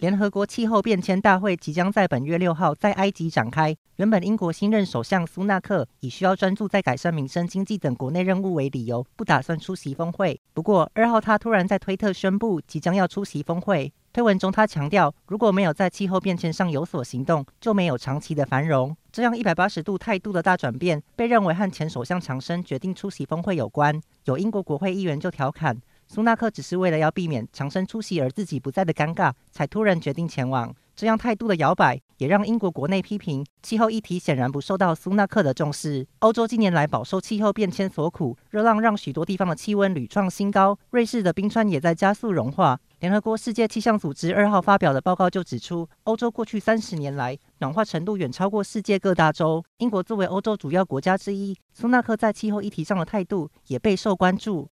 联合国气候变迁大会即将在本月六号在埃及展开。原本英国新任首相苏纳克以需要专注在改善民生、经济等国内任务为理由，不打算出席峰会。不过二号他突然在推特宣布即将要出席峰会。推文中他强调，如果没有在气候变迁上有所行动，就没有长期的繁荣。这样一百八十度态度的大转变，被认为和前首相强生决定出席峰会有关。有英国国会议员就调侃。苏纳克只是为了要避免强生出席而自己不在的尴尬，才突然决定前往。这样态度的摇摆，也让英国国内批评气候议题显然不受到苏纳克的重视。欧洲近年来饱受气候变迁所苦，热浪让许多地方的气温屡创新高，瑞士的冰川也在加速融化。联合国世界气象组织二号发表的报告就指出，欧洲过去三十年来暖化程度远超过世界各大洲。英国作为欧洲主要国家之一，苏纳克在气候议题上的态度也备受关注。